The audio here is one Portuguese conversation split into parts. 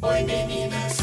Oi meninas.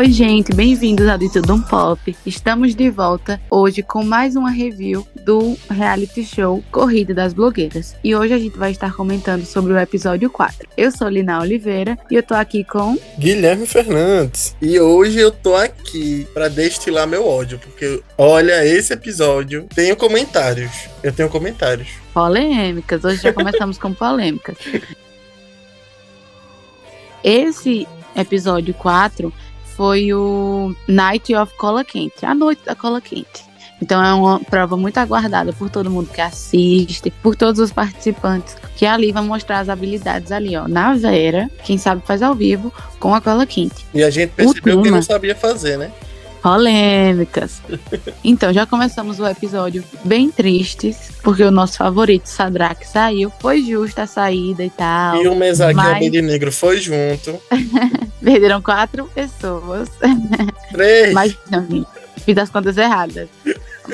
Oi, gente, bem-vindos ao De Tudo Um Pop. Estamos de volta hoje com mais uma review do reality show Corrida das Blogueiras. E hoje a gente vai estar comentando sobre o episódio 4. Eu sou Lina Oliveira e eu tô aqui com. Guilherme Fernandes. E hoje eu tô aqui pra destilar meu ódio, porque olha, esse episódio tenho comentários. Eu tenho comentários. polêmicas. Hoje já começamos com polêmicas. Esse episódio 4 foi o Night of Cola Quente, a noite da cola quente. Então é uma prova muito aguardada por todo mundo que assiste, por todos os participantes, que ali vão mostrar as habilidades ali, ó, na Vera, quem sabe faz ao vivo, com a cola quente. E a gente percebeu que não sabia fazer, né? Polêmicas. Então, já começamos o episódio bem tristes, porque o nosso favorito, Sadrak, saiu. Foi justa a saída e tal. E o Mesag e a mas- Bem Negro foi junto. Perderam quatro pessoas. Três. Mas, não, fiz as contas erradas.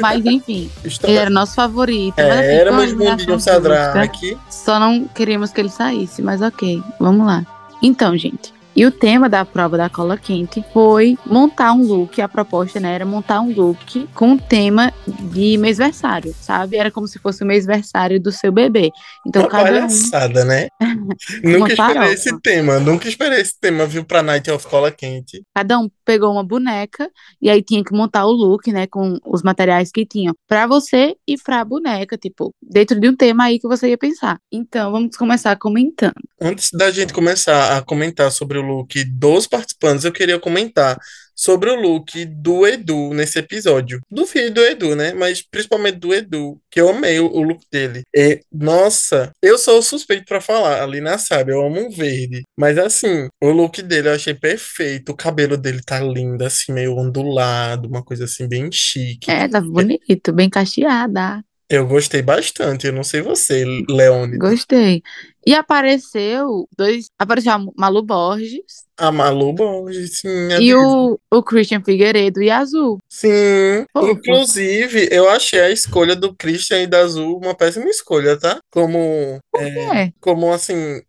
Mas, enfim, Está- ele era nosso favorito. mas, assim, É, éramos foi uma mundinho eliminação Sadraque. justa. Só não queríamos que ele saísse, mas ok, vamos lá. Então, gente. E o tema da prova da cola quente foi montar um look. A proposta né, era montar um look com o tema de mêsversário, sabe? Era como se fosse o mêsversário do seu bebê. Então, Uma cada um. palhaçada, né? nunca esperei farofa. esse tema. Nunca esperei esse tema, viu, pra Night of Cola Quente. Cada um pegou uma boneca e aí tinha que montar o look, né, com os materiais que tinham pra você e pra boneca, tipo, dentro de um tema aí que você ia pensar. Então, vamos começar comentando. Antes da gente começar a comentar sobre o look dos participantes, eu queria comentar sobre o look do Edu nesse episódio. Do filho do Edu, né? Mas principalmente do Edu, que eu amei o, look dele. E, nossa, eu sou suspeito pra falar, ali na sabe, eu amo um verde. Mas assim, o look dele eu achei perfeito. O cabelo dele tá lindo, assim, meio ondulado, uma coisa assim, bem chique. É, tá bonito, bem cacheada. Eu gostei bastante. Eu não sei você, Leone. Gostei. E apareceu dois, apareceu a Malu Borges A Malu Borges, sim, a e o, o Christian Figueiredo e a Azul. Sim, Fofo. inclusive, eu achei a escolha do Christian e da Azul uma péssima escolha, tá? Como, é, É, como assim,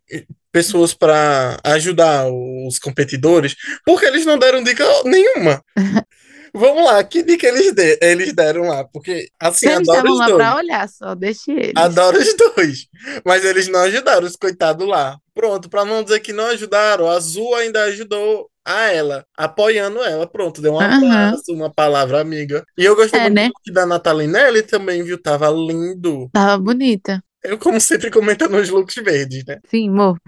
pessoas pra ajudar os competidores, porque eles não deram dica nenhuma. Vamos lá, que dica eles, de- eles deram lá? Porque, assim, eles adoro os lá dois. pra olhar só, deixe eles. Adoro os dois. Mas eles não ajudaram os coitados lá. Pronto, pra não dizer que não ajudaram, a Azul ainda ajudou a ela, apoiando ela. Pronto, deu um abraço, uma palavra amiga. E eu gostei É, muito né? da Natalinelli também, viu? Tava lindo. Tava bonita. Eu, como sempre, comentando os looks verdes, né? Sim, morro.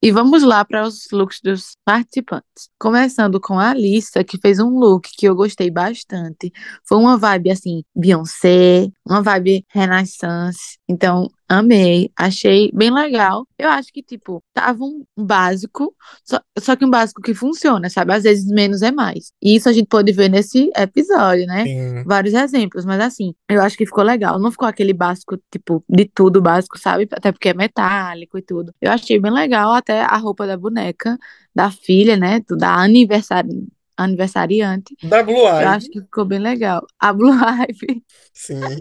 E vamos lá para os looks dos participantes. Começando com a Alissa, que fez um look que eu gostei bastante. Foi uma vibe assim, Beyoncé, uma vibe Renaissance. Então, amei, achei bem legal. Eu acho que, tipo, tava um básico, só, só que um básico que funciona, sabe? Às vezes menos é mais. E isso a gente pode ver nesse episódio, né? Sim. vários exemplos, mas assim, eu acho que ficou legal. Não ficou aquele básico, tipo, de tudo básico, sabe? Até porque é metálico e tudo. Eu achei bem legal até a roupa da boneca, da filha, né? Da aniversário, aniversariante. Da Blue Eu Eye, acho que ficou bem legal. A Blue Ivy. sim.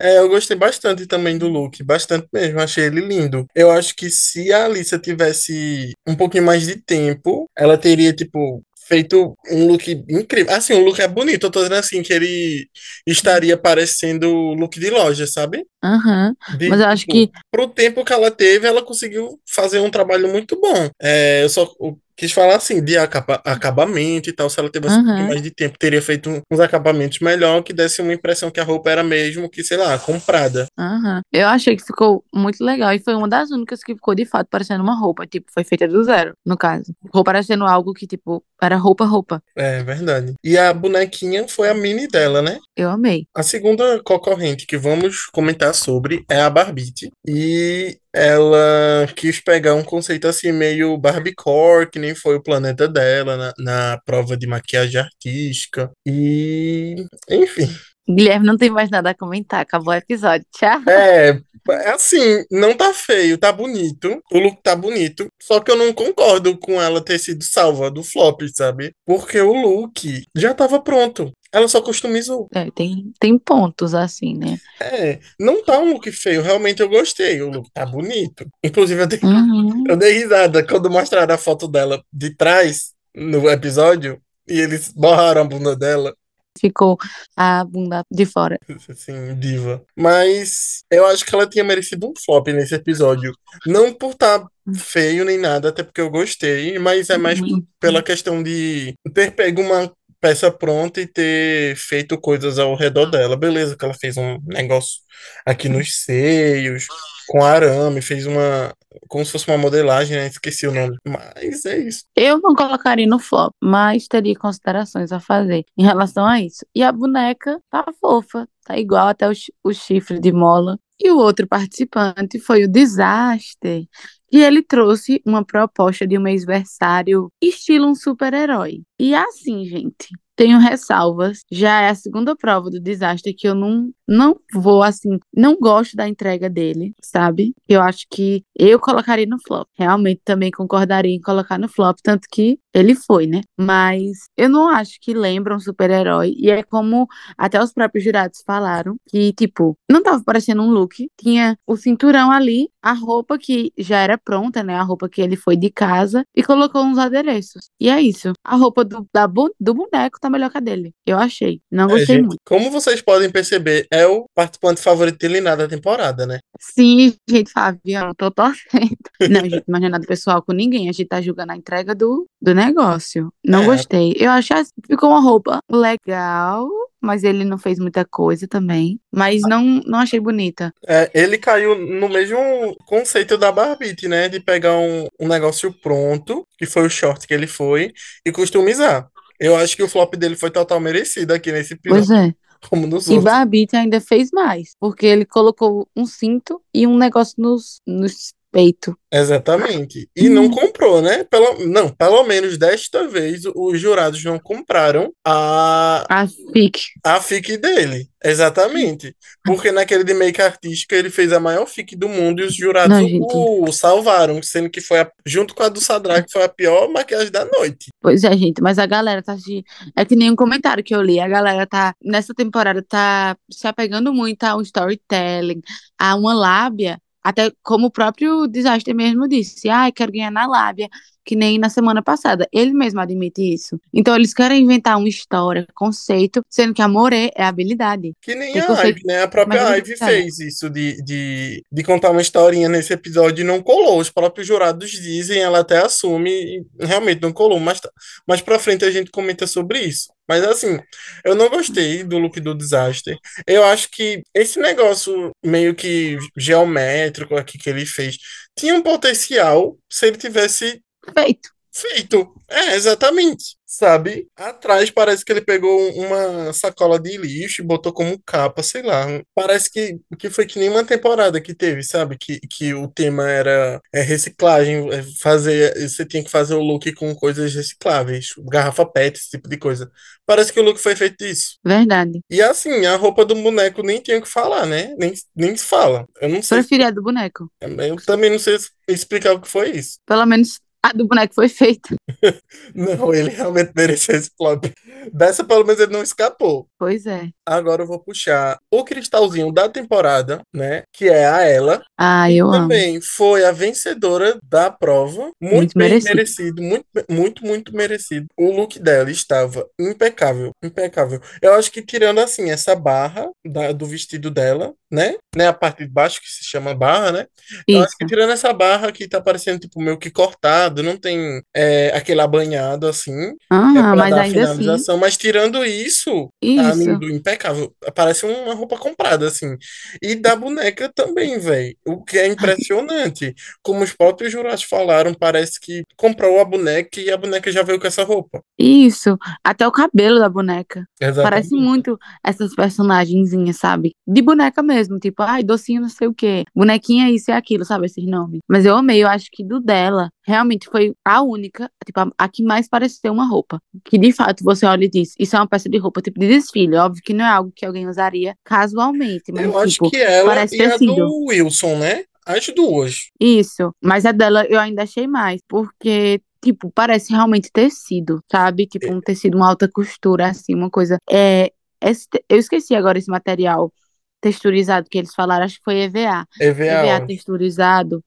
É, eu gostei bastante também do look, bastante mesmo, achei ele lindo. Eu acho que se a Alissa tivesse um pouquinho mais de tempo, ela teria, tipo, feito um look incrível. Assim, o look é bonito, eu tô dizendo assim, que ele estaria parecendo look de loja, sabe? Aham. De, Mas eu acho tipo, que pro tempo que ela teve, ela conseguiu fazer um trabalho muito bom. É, eu só eu quis falar assim, de acaba- acabamento e tal. Se ela tivesse um Aham. pouquinho mais de tempo, teria feito um- uns acabamentos melhor, que desse uma impressão que a roupa era mesmo que, sei lá, comprada. Aham. Eu achei que ficou muito legal e foi uma das únicas que ficou de fato parecendo uma roupa, tipo, foi feita do zero, no caso. Ficou parecendo algo que, tipo, era roupa, roupa. É verdade. E a bonequinha foi a mini dela, né? Eu amei. A segunda concorrente que vamos comentar sobre é a Barbite. E ela quis pegar um conceito assim meio Barbiecore, que nem foi o planeta dela na, na prova de maquiagem artística. E, enfim. Guilherme não tem mais nada a comentar, acabou o episódio. Tchau. É, É assim, não tá feio, tá bonito. O look tá bonito. Só que eu não concordo com ela ter sido salva do flop, sabe? Porque o look já tava pronto. Ela só customizou. É, tem, tem pontos assim, né? É, não tá um look feio. Realmente eu gostei. O look tá bonito. Inclusive, eu dei, Uhum. eu dei risada quando mostraram a foto dela de trás no episódio. E eles borraram a bunda dela. Ficou a bunda de fora. assim, diva. Mas eu acho que ela tinha merecido um flop nesse episódio. Não por estar feio nem nada, até porque eu gostei, mas é mais Uhum. pela questão de ter pego uma peça pronta e ter feito coisas ao redor dela. Beleza, que ela fez um negócio aqui nos seios, com arame, fez uma. Como se fosse uma modelagem, né? Esqueci o nome. Mas é isso. Eu não colocaria no flop, mas teria considerações a fazer em relação a isso. E a boneca tá fofa, tá igual até o, o chifre de mola. E o outro participante foi o Disaster, e ele trouxe uma proposta de um mêsversário estilo um super-herói. E assim, gente, tenho ressalvas. Já é a segunda prova do Disaster que eu não, não vou, assim, não gosto da entrega dele, sabe? Eu acho que eu colocaria no flop. Realmente também concordaria em colocar no flop, tanto que ele foi, né? Mas eu não acho que lembra um super-herói. E é como até os próprios jurados falaram, que, tipo, não tava parecendo um look. Tinha o cinturão ali, a roupa que já era pronta, né? A roupa que ele foi de casa, e colocou uns adereços. E é isso. A roupa do, da do boneco tá melhor que a dele. Eu achei. Não É, gostei gente, muito. como vocês podem perceber, é o participante favorito de Liná da temporada, né? Sim, gente, Fabiano, tô torcendo. Não, gente, não é nada pessoal com ninguém. A gente tá julgando a entrega do, do negócio. Não É. gostei. Eu achei que ficou uma roupa legal, mas ele não fez muita coisa também. Mas não, não achei bonita. É, ele caiu no mesmo conceito da Barbie, né? De pegar um, um negócio pronto, que foi o short que ele foi, e customizar. Eu acho que o flop dele foi total merecido aqui nesse episódio, Pois é. como nos E outros. Barbite ainda fez mais, porque ele colocou um cinto e um negócio nos, nos peitos. Exatamente. E não comprou, né? Pelo, não, pelo menos desta vez os jurados não compraram a, A fic. a fic dele. Exatamente. Porque naquele de make artística ele fez a maior fic do mundo e os jurados Não, gente. o salvaram, sendo que foi a- junto com a do Sadraque foi a pior maquiagem da noite. Pois é, gente, mas a galera tá se. É que nem um comentário que eu li. A galera tá, nessa temporada, tá se apegando muito a um storytelling, a uma lábia. Até como o próprio Disaster mesmo disse, ai, quero ganhar na lábia, que nem na semana passada. Ele mesmo admite isso. Então eles querem inventar uma história, conceito, sendo que amor é, é habilidade. Que nem Tem a conceito- Ivy, né? A própria mas é fez isso de, de, de contar uma historinha nesse episódio e não colou. Os próprios jurados dizem, ela até assume e realmente não colou. Mas, tá- mais pra frente a gente comenta sobre isso. Mas assim, eu não gostei do look do desastre. Eu acho que esse negócio meio que geométrico aqui que ele fez tinha um potencial se ele tivesse Feito. Feito. É, exatamente. Sabe? Atrás parece que ele pegou uma sacola de lixo e botou como capa, sei lá. Parece que, que foi que nem uma temporada que teve, sabe? Que, que o tema era é, reciclagem, é, fazer, você tinha que fazer o look com coisas recicláveis, garrafa PET, esse tipo de coisa. Parece que o look foi feito disso. Verdade. E assim, a roupa do boneco nem tinha o que falar, né? Nem, nem se fala. Eu não sei. Preferi a do boneco. Eu também não sei explicar o que foi isso. Pelo menos a do boneco foi feita. Não, ele realmente mereceu esse flop. Dessa, pelo menos, ele não escapou. Pois é. Agora eu vou puxar o cristalzinho da temporada, né? Que é a ela. Ah, eu amo. Também foi a vencedora da prova. Muito, Muito bem merecido. merecido. Muito, muito, muito merecido. O look dela estava impecável. Impecável. Eu acho que tirando, assim, essa barra da- do vestido dela, né? Né, a parte de baixo que se chama barra, né? Eu acho Isso. que tirando essa barra que tá parecendo, tipo, meio que não tem é, aquele abanhado, assim. É Aham, pra mas dar ainda assim, finalização. Mas tirando isso, tá isso. lindo, impecável. Parece uma roupa comprada, assim. E da boneca também, velho. O que é impressionante. Como os próprios jurados falaram, parece que comprou a boneca e a boneca já veio com essa roupa. Isso. Até o cabelo da boneca. Parece Exatamente. muito essas personagenzinhas, sabe? De boneca mesmo, tipo, ai, docinho não sei o quê, bonequinha isso e aquilo, sabe? Esses nomes. Mas eu amei, eu acho que do dela realmente foi a única, tipo, a, a que mais pareceu uma roupa. Que de fato você olha e diz, isso é uma peça de roupa, tipo, de desfile. Óbvio que não é algo que alguém usaria casualmente, mas Eu acho tipo, que ela parece e a do Wilson, né? As duas. Isso, mas a dela eu ainda achei mais, porque, tipo, parece realmente tecido, sabe? Tipo, um tecido, uma alta costura, assim, uma coisa. É, esse eu esqueci agora esse material texturizado que eles falaram, acho que foi EVA. EVA. EVA texturizado.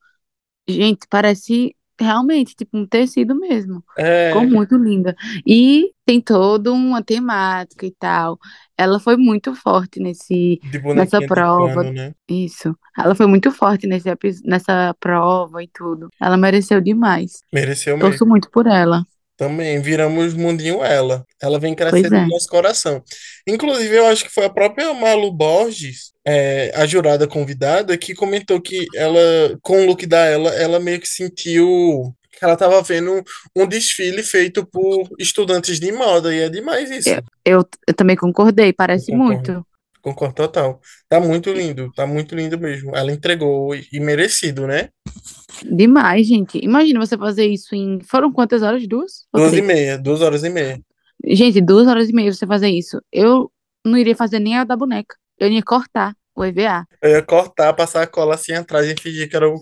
Gente, parece realmente, tipo, um tecido mesmo. É, Ficou muito linda. E tem toda uma temática e tal. Ela foi muito forte nesse, nessa prova. pano, né? Isso. Ela foi muito forte nesse, nessa prova e tudo. Ela mereceu demais. Mereceu mesmo. Torço muito por ela. Também viramos mundinho ela. Ela vem crescendo é. no nosso coração. Inclusive, eu acho que foi a própria Malu Borges, é, a jurada convidada, que comentou que ela, com o look da ela, ela meio que sentiu que ela estava vendo um desfile feito por estudantes de moda, e é demais isso. Eu, eu, eu também concordei, parece concordo. muito. Concordo total. Tá muito lindo, tá muito lindo mesmo. Ela entregou e, e merecido, né? Demais, gente. Imagina você fazer isso em. Foram quantas horas? Duas? Duas e meia, duas horas e meia. Gente, duas horas e meia você fazer isso. Eu não iria fazer nem a da boneca. Eu ia cortar o EVA. Eu ia cortar, passar a cola assim atrás e fingir que era o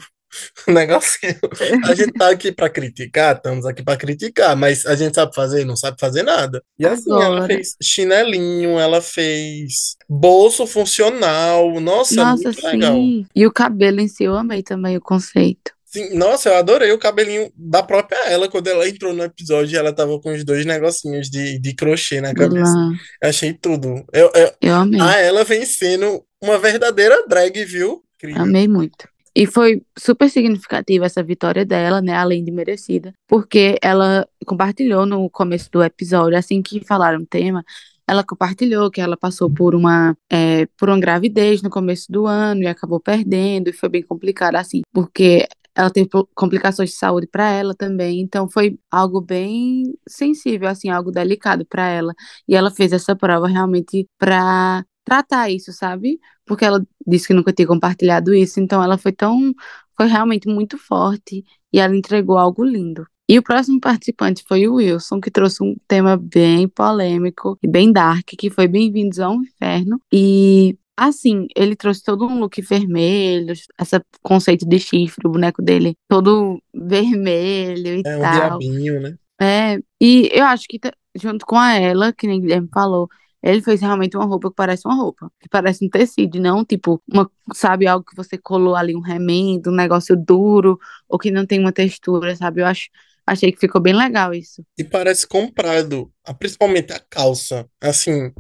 o negocinho. A gente tá aqui pra criticar, estamos aqui pra criticar, mas a gente sabe fazer, não sabe fazer nada. E assim, ela Agora. fez chinelinho, ela fez bolso funcional. Nossa, Nossa, muito legal. sim. E o cabelo em si, eu amei também o conceito. Sim, nossa, eu adorei o cabelinho da própria ela quando ela entrou no episódio. Ela tava com os dois negocinhos de, de crochê na cabeça. Eu achei tudo. Eu, eu, Eu amei. a ela vem sendo uma verdadeira drag, viu? Incrível. Amei muito. E foi super significativa essa vitória dela, né? Além de merecida, porque ela compartilhou no começo do episódio, assim que falaram o tema, ela compartilhou que ela passou por uma, é, por uma gravidez no começo do ano e acabou perdendo, e foi bem complicado, assim, porque ela teve complicações de saúde para ela também, então foi algo bem sensível, assim, algo delicado para ela. E ela fez essa prova realmente para tratar isso, sabe? Porque ela disse que nunca tinha compartilhado isso, então ela foi tão, foi realmente muito forte e ela entregou algo lindo. E o próximo participante foi o Wilson, que trouxe um tema bem polêmico e bem dark, que foi Bem-vindos ao Inferno. E assim, ele trouxe todo um look vermelho, esse conceito de chifre, o boneco dele todo vermelho e É um tal. diabinho, né? É, e eu acho que junto com a ela, que nem Guilherme falou, ele fez realmente uma roupa que parece uma roupa, que parece um tecido, não tipo, uma, sabe, algo que você colou ali um remendo, um negócio duro, ou que não tem uma textura, sabe? Eu acho, achei que ficou bem legal isso. E parece comprado, principalmente a calça. Assim,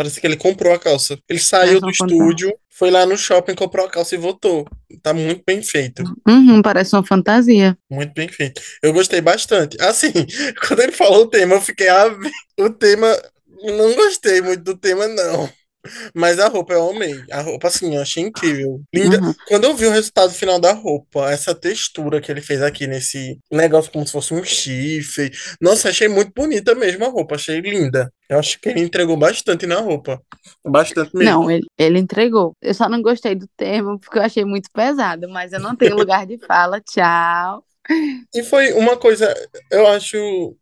parece que ele comprou a calça. Ele saiu do estúdio, foi lá no shopping, comprou a calça e voltou. Tá muito bem feito. Uhum, parece uma fantasia. Muito bem feito. Eu gostei bastante. Assim, quando ele falou o tema, eu fiquei. Ah, o tema. Não gostei muito do tema, não. Mas a roupa eu amei. A roupa, assim, eu achei incrível. Linda. Uhum. Quando eu vi o resultado final da roupa, essa textura que ele fez aqui nesse negócio como se fosse um chifre. Nossa, achei muito bonita mesmo a roupa. Achei linda. Eu acho que ele entregou bastante na roupa. Bastante mesmo. Não, ele, ele entregou. Eu só não gostei do tema, porque eu achei muito pesado, mas eu não tenho lugar de fala. Tchau. E foi uma coisa, eu acho,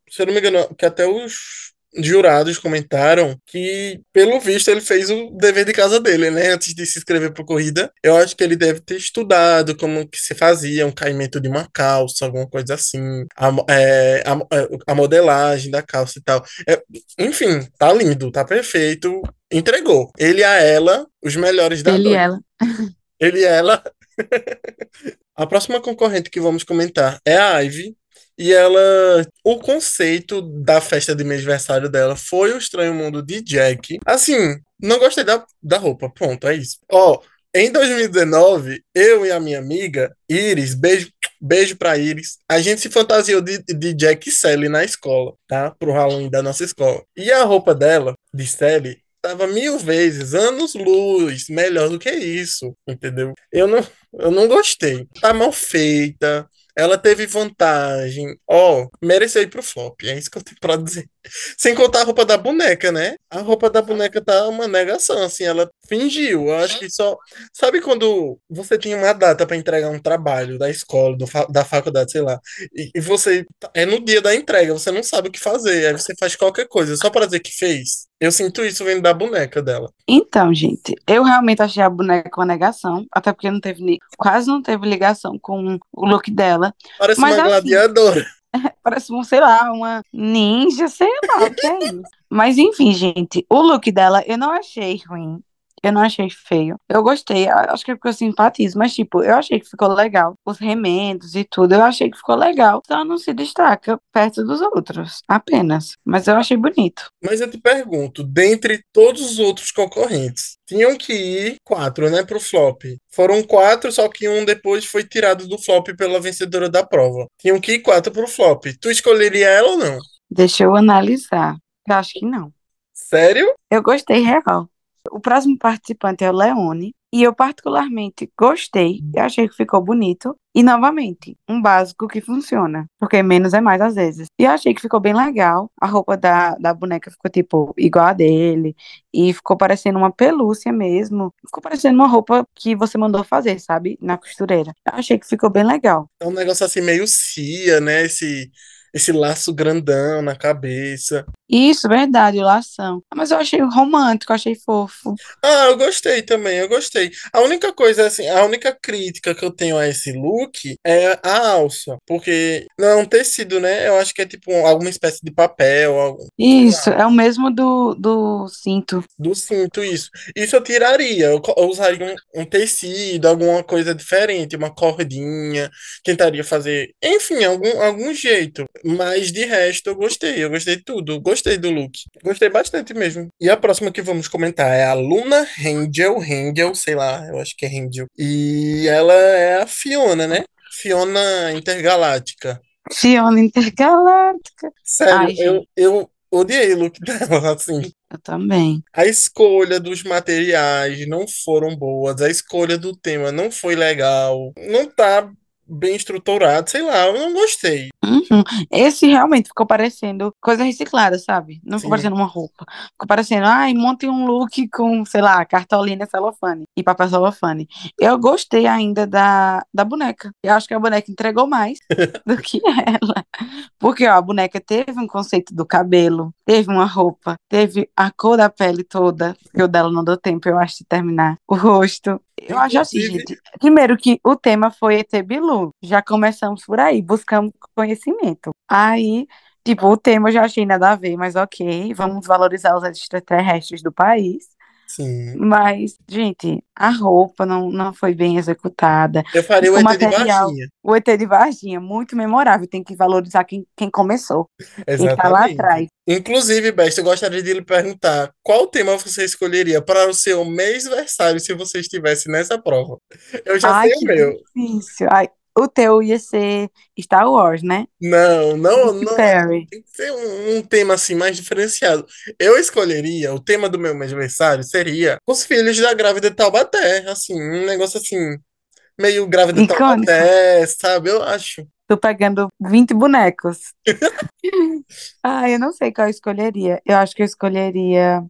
se eu não me engano, que até os jurados comentaram que, pelo visto, ele fez o dever de casa dele, né? Antes de se inscrever para corrida. Eu acho que ele deve ter estudado como que se fazia um caimento de uma calça, alguma coisa assim. A, é, a, é, a modelagem da calça e tal. É, enfim, tá lindo, tá perfeito. Entregou. Ele a ela, os melhores da Ele e ela. Ele e ela. A próxima concorrente que vamos comentar é a Ivy. E ela. O conceito da festa de aniversário dela foi o Estranho Mundo de Jack. Assim, não gostei da, da roupa. Pronto, é isso. Ó, em 2019, eu e a minha amiga, Iris, beijo, beijo pra Iris, a gente se fantasiou de, de Jack e Sally na escola, tá? Pro Halloween da nossa escola. E a roupa dela, de Sally, tava mil vezes, anos luz, melhor do que isso, entendeu? Eu não, eu não gostei. Tá mal feita. Ela teve vantagem. Ó, mereceu ir pro flop. É isso que eu tenho pra dizer. Sem contar a roupa da boneca, né? A roupa da boneca tá uma negação, assim, ela fingiu. Eu acho que só. Sabe quando você tinha uma data pra entregar um trabalho da escola, fa- da faculdade, sei lá, e, e você. É no dia da entrega, você não sabe o que fazer. Aí você faz qualquer coisa, só pra dizer que fez. Eu sinto isso vendo da boneca dela. Então, gente, eu realmente achei a boneca uma negação, até porque não teve quase não teve ligação com o look dela. Parece Mas uma assim- gladiadora. Parece, um, sei lá, uma ninja, sei lá o que é isso. Mas enfim, gente, o look dela eu não achei ruim. Eu não achei feio. Eu gostei, acho que é porque eu simpatizo, mas tipo, eu achei que ficou legal. Os remendos e tudo, eu achei que ficou legal. Só não se destaca perto dos outros, apenas. Mas eu achei bonito. Mas eu te pergunto, dentre todos os outros concorrentes, tinham que ir quatro, né, pro flop. Foram quatro, só que um depois foi tirado do flop pela vencedora da prova. Tinham que ir quatro pro flop. Tu escolheria ela ou não? Deixa eu analisar. Eu acho que não. Sério? Eu gostei real. O próximo participante é o Leone. E eu particularmente gostei. Eu achei que ficou bonito. E novamente, um básico que funciona. Porque menos é mais às vezes. E eu achei que ficou bem legal. A roupa da, da boneca ficou tipo igual a dele. E ficou parecendo uma pelúcia mesmo. Ficou parecendo uma roupa que você mandou fazer, sabe? Na costureira. Eu achei que ficou bem legal. É um negócio assim meio cia, né? Esse, esse laço grandão na cabeça. Isso, verdade, lação. Mas eu achei romântico, achei fofo. Ah, eu gostei também, eu gostei. A única coisa, assim, a única crítica que eu tenho a esse look é a alça. Porque não é um tecido, né? Eu acho que é tipo alguma espécie de papel, algum, Isso, é o mesmo do, do cinto. do cinto, isso. Isso eu tiraria. Eu, eu usaria um, um tecido, alguma coisa diferente, uma cordinha. Tentaria fazer, enfim, algum, algum jeito. Mas de resto, eu gostei. Eu gostei de tudo. Gostei do look. Gostei bastante mesmo. E a próxima que vamos comentar é a Luna Hengel. Hengel, sei lá, eu acho que é Hengel. E ela é a Fiona, né? Fiona Intergaláctica. Fiona Intergaláctica. Sério, Ai, eu, eu odiei o look dela, assim. Eu também. A escolha dos materiais não foram boas, a escolha do tema não foi legal, não tá bem estruturado, sei lá, eu não gostei. Uhum. Esse realmente ficou parecendo coisa reciclada, sabe? Não ficou Sim. parecendo uma roupa. Ficou parecendo, ai, monte um look com, sei lá, cartolina celofane e papel celofane. Eu gostei ainda da, da boneca. Eu acho que a boneca entregou mais do que ela. Porque, ó, a boneca teve um conceito do cabelo, teve uma roupa, teve a cor da pele toda, porque o dela não deu tempo, eu acho, de terminar. O rosto. Eu acho assim, gente. Primeiro que o tema foi ET Bilu. Já começamos por aí, buscamos conhecimento. Aí, tipo, o tema eu já achei nada a ver, mas ok, vamos valorizar os extraterrestres do país. Sim. Mas, gente, a roupa não, não foi bem executada. Eu faria o O ET de material. Varginha. O ET de Varginha, muito memorável. Tem que valorizar quem, quem começou. Quem tá lá Exatamente. atrás. Inclusive, Besta, eu gostaria de lhe perguntar qual tema você escolheria para o seu mêsversário se você estivesse nessa prova. Eu já Ai, sei o meu. difícil. Ai, o teu ia ser Star Wars, né? Não, não, não. Perry. Tem que ser um, um tema assim mais diferenciado. Eu escolheria, o tema do meu aniversário seria Os Filhos da Grávida de Taubaté. Assim, um negócio assim, meio grávida de Icônico. Taubaté, sabe? Eu acho. Tô pegando 20 bonecos. Ai, eu não sei qual eu escolheria. Eu acho que eu escolheria.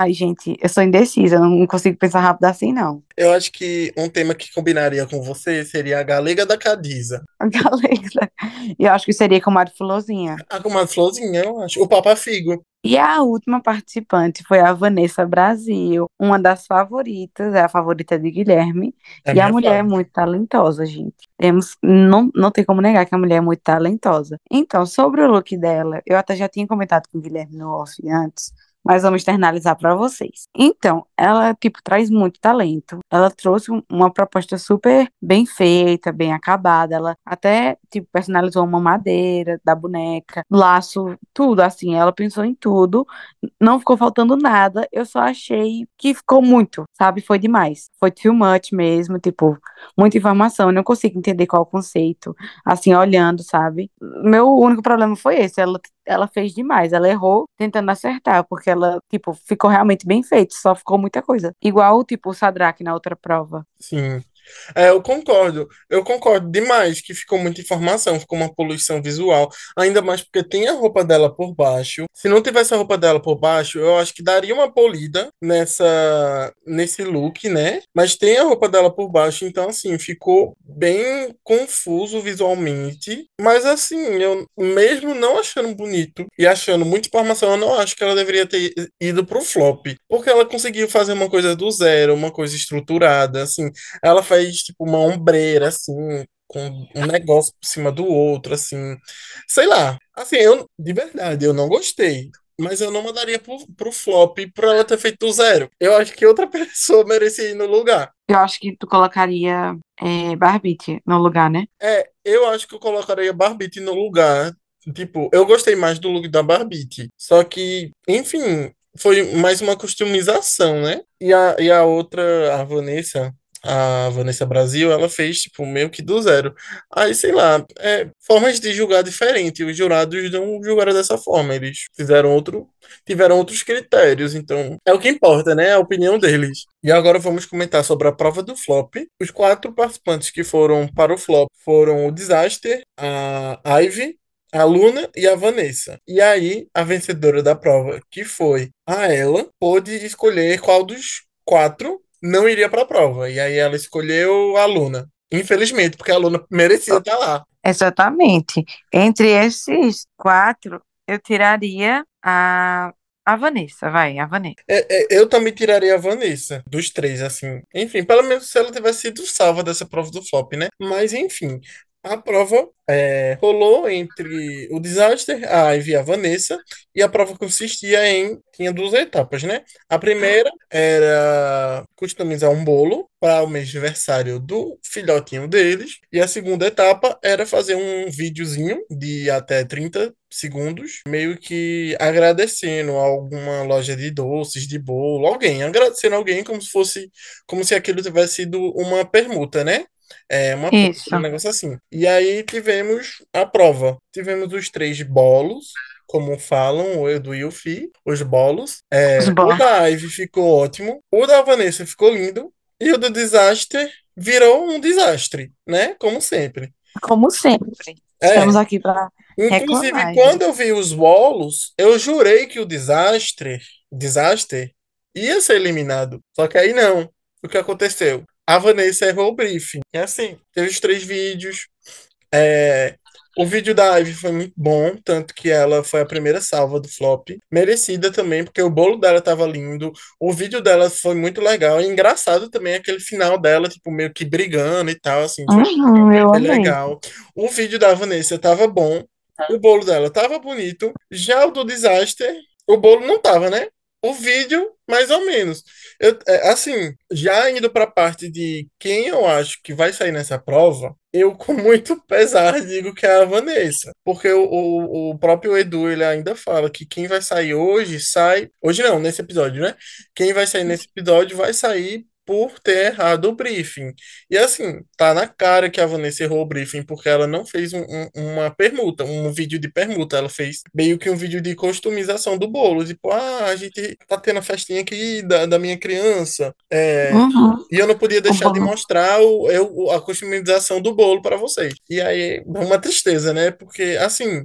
Ai, gente, eu sou indecisa, eu não consigo pensar rápido assim, não. Eu acho que um tema que combinaria com você seria a Galega da Cadiza. A galera. E eu acho que seria com Mário Fulozinha. A comadre Florzinha, eu acho. O Papa Figo. E a última participante foi a Vanessa Brasil, uma das favoritas, é a favorita de Guilherme. É E a mulher é favorita. muito talentosa, gente. Temos, não, não tem como negar que a mulher é muito talentosa. Então, sobre o look dela, eu até já tinha comentado com o Guilherme no off antes, mas vamos externalizar para vocês. Então, ela, tipo, traz muito talento. Ela trouxe um- uma proposta super bem feita, bem acabada. Ela até, tipo, personalizou uma madeira da boneca, laço, tudo, assim. Ela pensou em tudo. Não ficou faltando nada. Eu só achei que ficou muito, sabe? Foi demais. Foi too much mesmo, tipo, muita informação. Eu não consigo entender qual o conceito, assim, olhando, sabe? Meu único problema foi esse. Ela, ela fez demais. Ela errou tentando acertar, porque ela, tipo, ficou realmente bem feito. Só ficou muita coisa. Igual, tipo, o Sadraque na outra prova. Sim. É, eu concordo. Eu concordo demais que ficou muita informação, ficou uma poluição visual. Ainda mais porque tem a roupa dela por baixo. Se não tivesse a roupa dela por baixo, eu acho que daria uma polida nessa nesse look, né? Mas tem a roupa dela por baixo, então assim, ficou bem confuso visualmente. Mas assim, eu mesmo não achando bonito e achando muita informação, eu não acho que ela deveria ter ido pro flop. Porque ela conseguiu fazer uma coisa do zero, uma coisa estruturada, assim. Ela faz, tipo, uma ombreira, assim, com um negócio por cima do outro, assim. Sei lá. Assim, eu, de verdade, eu não gostei. Mas eu não mandaria pro, pro flop por ela ter feito do zero. Eu acho que outra pessoa merecia ir no lugar. Eu acho que tu colocaria é, Barbite no lugar, né? É, eu acho que eu colocaria Barbite no lugar. Tipo, eu gostei mais do look da Barbite. Só que, enfim, foi mais uma customização, né? E a, e a outra, a Vanessa, a Vanessa Brasil, ela fez, tipo, meio que do zero. Aí, sei lá, é, formas de julgar diferente. Os jurados não julgaram dessa forma. Eles fizeram outro, tiveram outros critérios. Então, é o que importa, né? A opinião deles. E agora vamos comentar sobre a prova do flop. Os quatro participantes que foram para o flop foram o Disaster, a Ivy, a Luna e a Vanessa. E aí, a vencedora da prova, que foi a ela, pôde escolher qual dos quatro não iria para a prova. E aí ela escolheu a Luna. Infelizmente, porque a Luna merecia estar lá. Exatamente. Entre esses quatro, eu tiraria a, a Vanessa, vai, a Vanessa. É, é, eu também tiraria a Vanessa, dos três, assim. Enfim, pelo menos se ela tivesse sido salva dessa prova do flop, né? Mas, enfim, a prova é, rolou entre o Disaster, a Ivy e a Vanessa, e a prova consistia em. Tinha duas etapas, né? A primeira era customizar um bolo para o mês de aniversário do filhotinho deles, e a segunda etapa era fazer um videozinho de até 30 segundos, meio que agradecendo alguma loja de doces, de bolo, alguém, agradecendo alguém como se fosse, como se aquilo tivesse sido uma permuta, né? É uma Isso. um negócio assim. E aí tivemos a prova. Tivemos os três bolos, como falam, o Edu e o Fi, os bolos. É, Os o bolos. da Ivy ficou ótimo, o da Vanessa ficou lindo, e o do Disaster virou um desastre, né? Como sempre. Como sempre. É. Estamos aqui para. Inclusive, Reclamar, quando eu vi os bolos, eu jurei que o desastre, Disaster ia ser eliminado. Só que aí não. O que aconteceu? A Vanessa errou o briefing. É assim, teve os três vídeos. É, o vídeo da Ivy foi muito bom, tanto que ela foi a primeira salva do flop. Merecida também, porque o bolo dela tava lindo. O vídeo dela foi muito legal. E engraçado também aquele final dela, tipo, meio que brigando e tal, assim. Foi Uhum, eu amei. legal. O vídeo da Vanessa tava bom. O bolo dela tava bonito. Já o do Disaster, o bolo não tava, né? O vídeo, mais ou menos. Eu, é, assim, já indo pra parte de quem eu acho que vai sair nessa prova, eu com muito pesar digo que é a Vanessa. Porque o, o, o próprio Edu, ele ainda fala que quem vai sair hoje, sai... Hoje não, nesse episódio, né? Quem vai sair nesse episódio vai sair por ter errado o briefing. E assim, tá na cara que a Vanessa errou o briefing, porque ela não fez um- um- uma permuta, um vídeo de permuta. Ela fez meio que um vídeo de customização do bolo. Tipo, ah, a gente tá tendo a festinha aqui da, da minha criança. É, Uhum. e eu não podia deixar de bolo. mostrar o, eu, a customização do bolo para vocês. E aí, é uma tristeza, né? Porque, assim,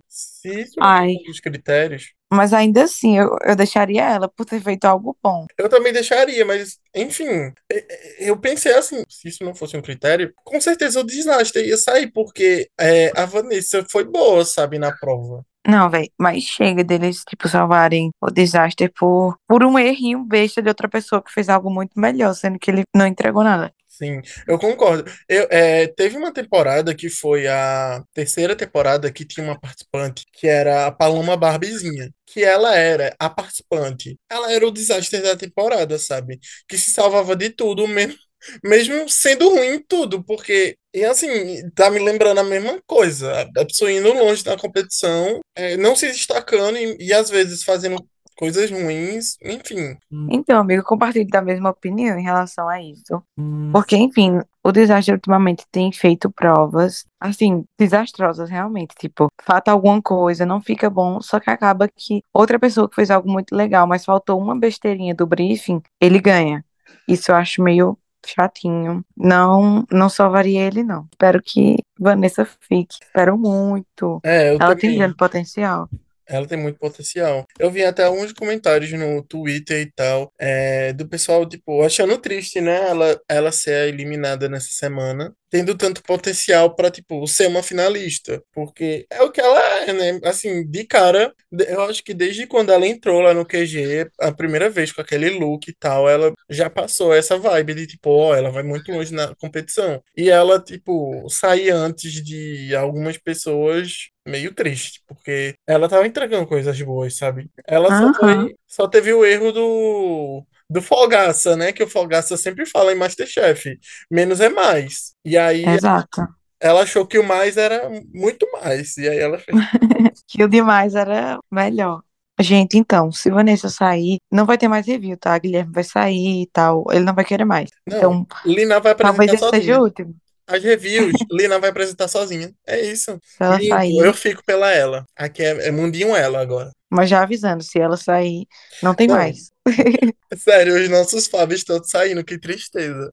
se não Ai. dos critérios, Mas ainda assim, eu, eu deixaria ela por ter feito algo bom. Eu também deixaria, mas, enfim, e- e- eu pensei assim, se isso não fosse um critério, com certeza o desastre ia sair, porque é, a Vanessa foi boa, sabe, na prova. Não, velho, mas chega deles, tipo, salvarem o desastre por, por um errinho besta de outra pessoa que fez algo muito melhor, sendo que ele não entregou nada. Sim, eu concordo. Eu, é, teve uma temporada que foi a terceira temporada que tinha uma participante que era a Paloma Barbizinha, que ela era a participante. Ela era o desastre da temporada, sabe? Que se salvava de tudo, mesmo, mesmo sendo ruim em tudo, porque, e assim, tá me lembrando a mesma coisa. A pessoa indo longe na competição, é, não se destacando e, e às vezes fazendo coisas ruins, enfim. Então, amigo, compartilho da mesma opinião em relação a isso. Porque, enfim, o desastre ultimamente tem feito provas, assim, desastrosas realmente. Tipo, falta alguma coisa, não fica bom, só que acaba que outra pessoa que fez algo muito legal, mas faltou uma besteirinha do briefing, ele ganha. Isso eu acho meio chatinho. Não, não salvaria ele, não. Espero que Vanessa fique. Espero muito. É, eu Ela tem também. grande potencial. Ela tem muito potencial. Eu vi até alguns comentários no Twitter e tal, é, do pessoal, tipo, achando triste, né? Ela, ela ser eliminada nessa semana, tendo tanto potencial pra, tipo, ser uma finalista. Porque é o que ela é, né? Assim, de cara, eu acho que desde quando ela entrou lá no QG, a primeira vez com aquele look e tal, ela já passou essa vibe de, tipo, ó, ela vai muito longe na competição. E ela, tipo, sair antes de algumas pessoas meio triste, porque ela tava entregando coisas boas, sabe? Ela só Aham. foi, só teve o erro do do Folgaça, né? Que o Folgaça sempre fala em MasterChef, menos é mais. E aí Exato. ela achou que o mais era muito mais, e aí ela fez. Que o demais era melhor. Gente, então, se Vanessa sair, não vai ter mais review, tá? Guilherme vai sair e tal. Ele não vai querer mais. Não, Então, Lina vai talvez apresentar seja sozinha. o último. As reviews, Lina vai apresentar sozinha. É isso. Se ela Lindo, sair. eu fico pela ela. Aqui é, é mundinho ela agora. Mas já avisando, se ela sair, não tem Não. mais. Sério, os nossos Fábios todos saindo, que tristeza.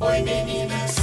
Oi meninas,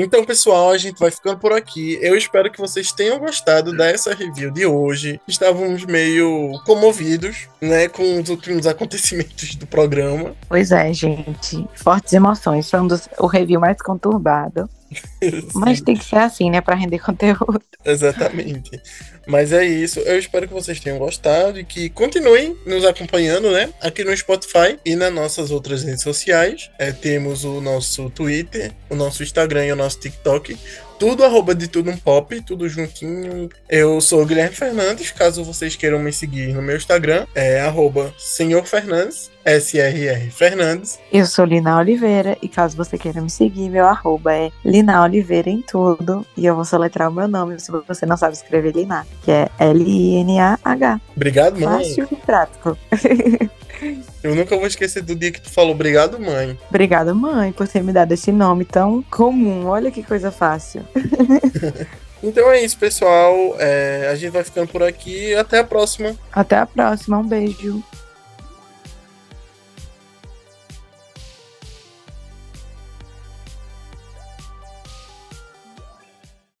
Então, pessoal, a gente vai ficando por aqui. Eu espero que vocês tenham gostado dessa review de hoje. Estávamos meio comovidos, né, com os últimos acontecimentos do programa. Pois é, gente. Fortes emoções. Foi um dos, o review mais conturbado. Mas tem que ser assim, né? Pra render conteúdo. exatamente. Mas é isso. Eu espero que vocês tenham gostado e que continuem nos acompanhando, né, aqui no Spotify e nas nossas outras redes sociais. É, temos o nosso Twitter, o nosso Instagram e o nosso TikTok. Tudo arroba de tudo um pop, tudo juntinho. Eu sou o Guilherme Fernandes, caso vocês queiram me seguir no meu Instagram, é arroba Senhor Fernandes, SRR Fernandes. Eu sou Lina Oliveira e caso você queira me seguir, meu arroba é Lina Oliveira em tudo. E eu vou soletrar o meu nome se você não sabe escrever Lina, que é L-I-N-A-H. Obrigado, mãe. Fácil e prático. Eu nunca vou esquecer do dia que tu falou obrigado, mãe. Obrigada, mãe, por ter me dado esse nome tão comum. Olha que coisa fácil. Então é isso, pessoal. É, a gente vai ficando por aqui. Até a próxima. Até a próxima. Um beijo.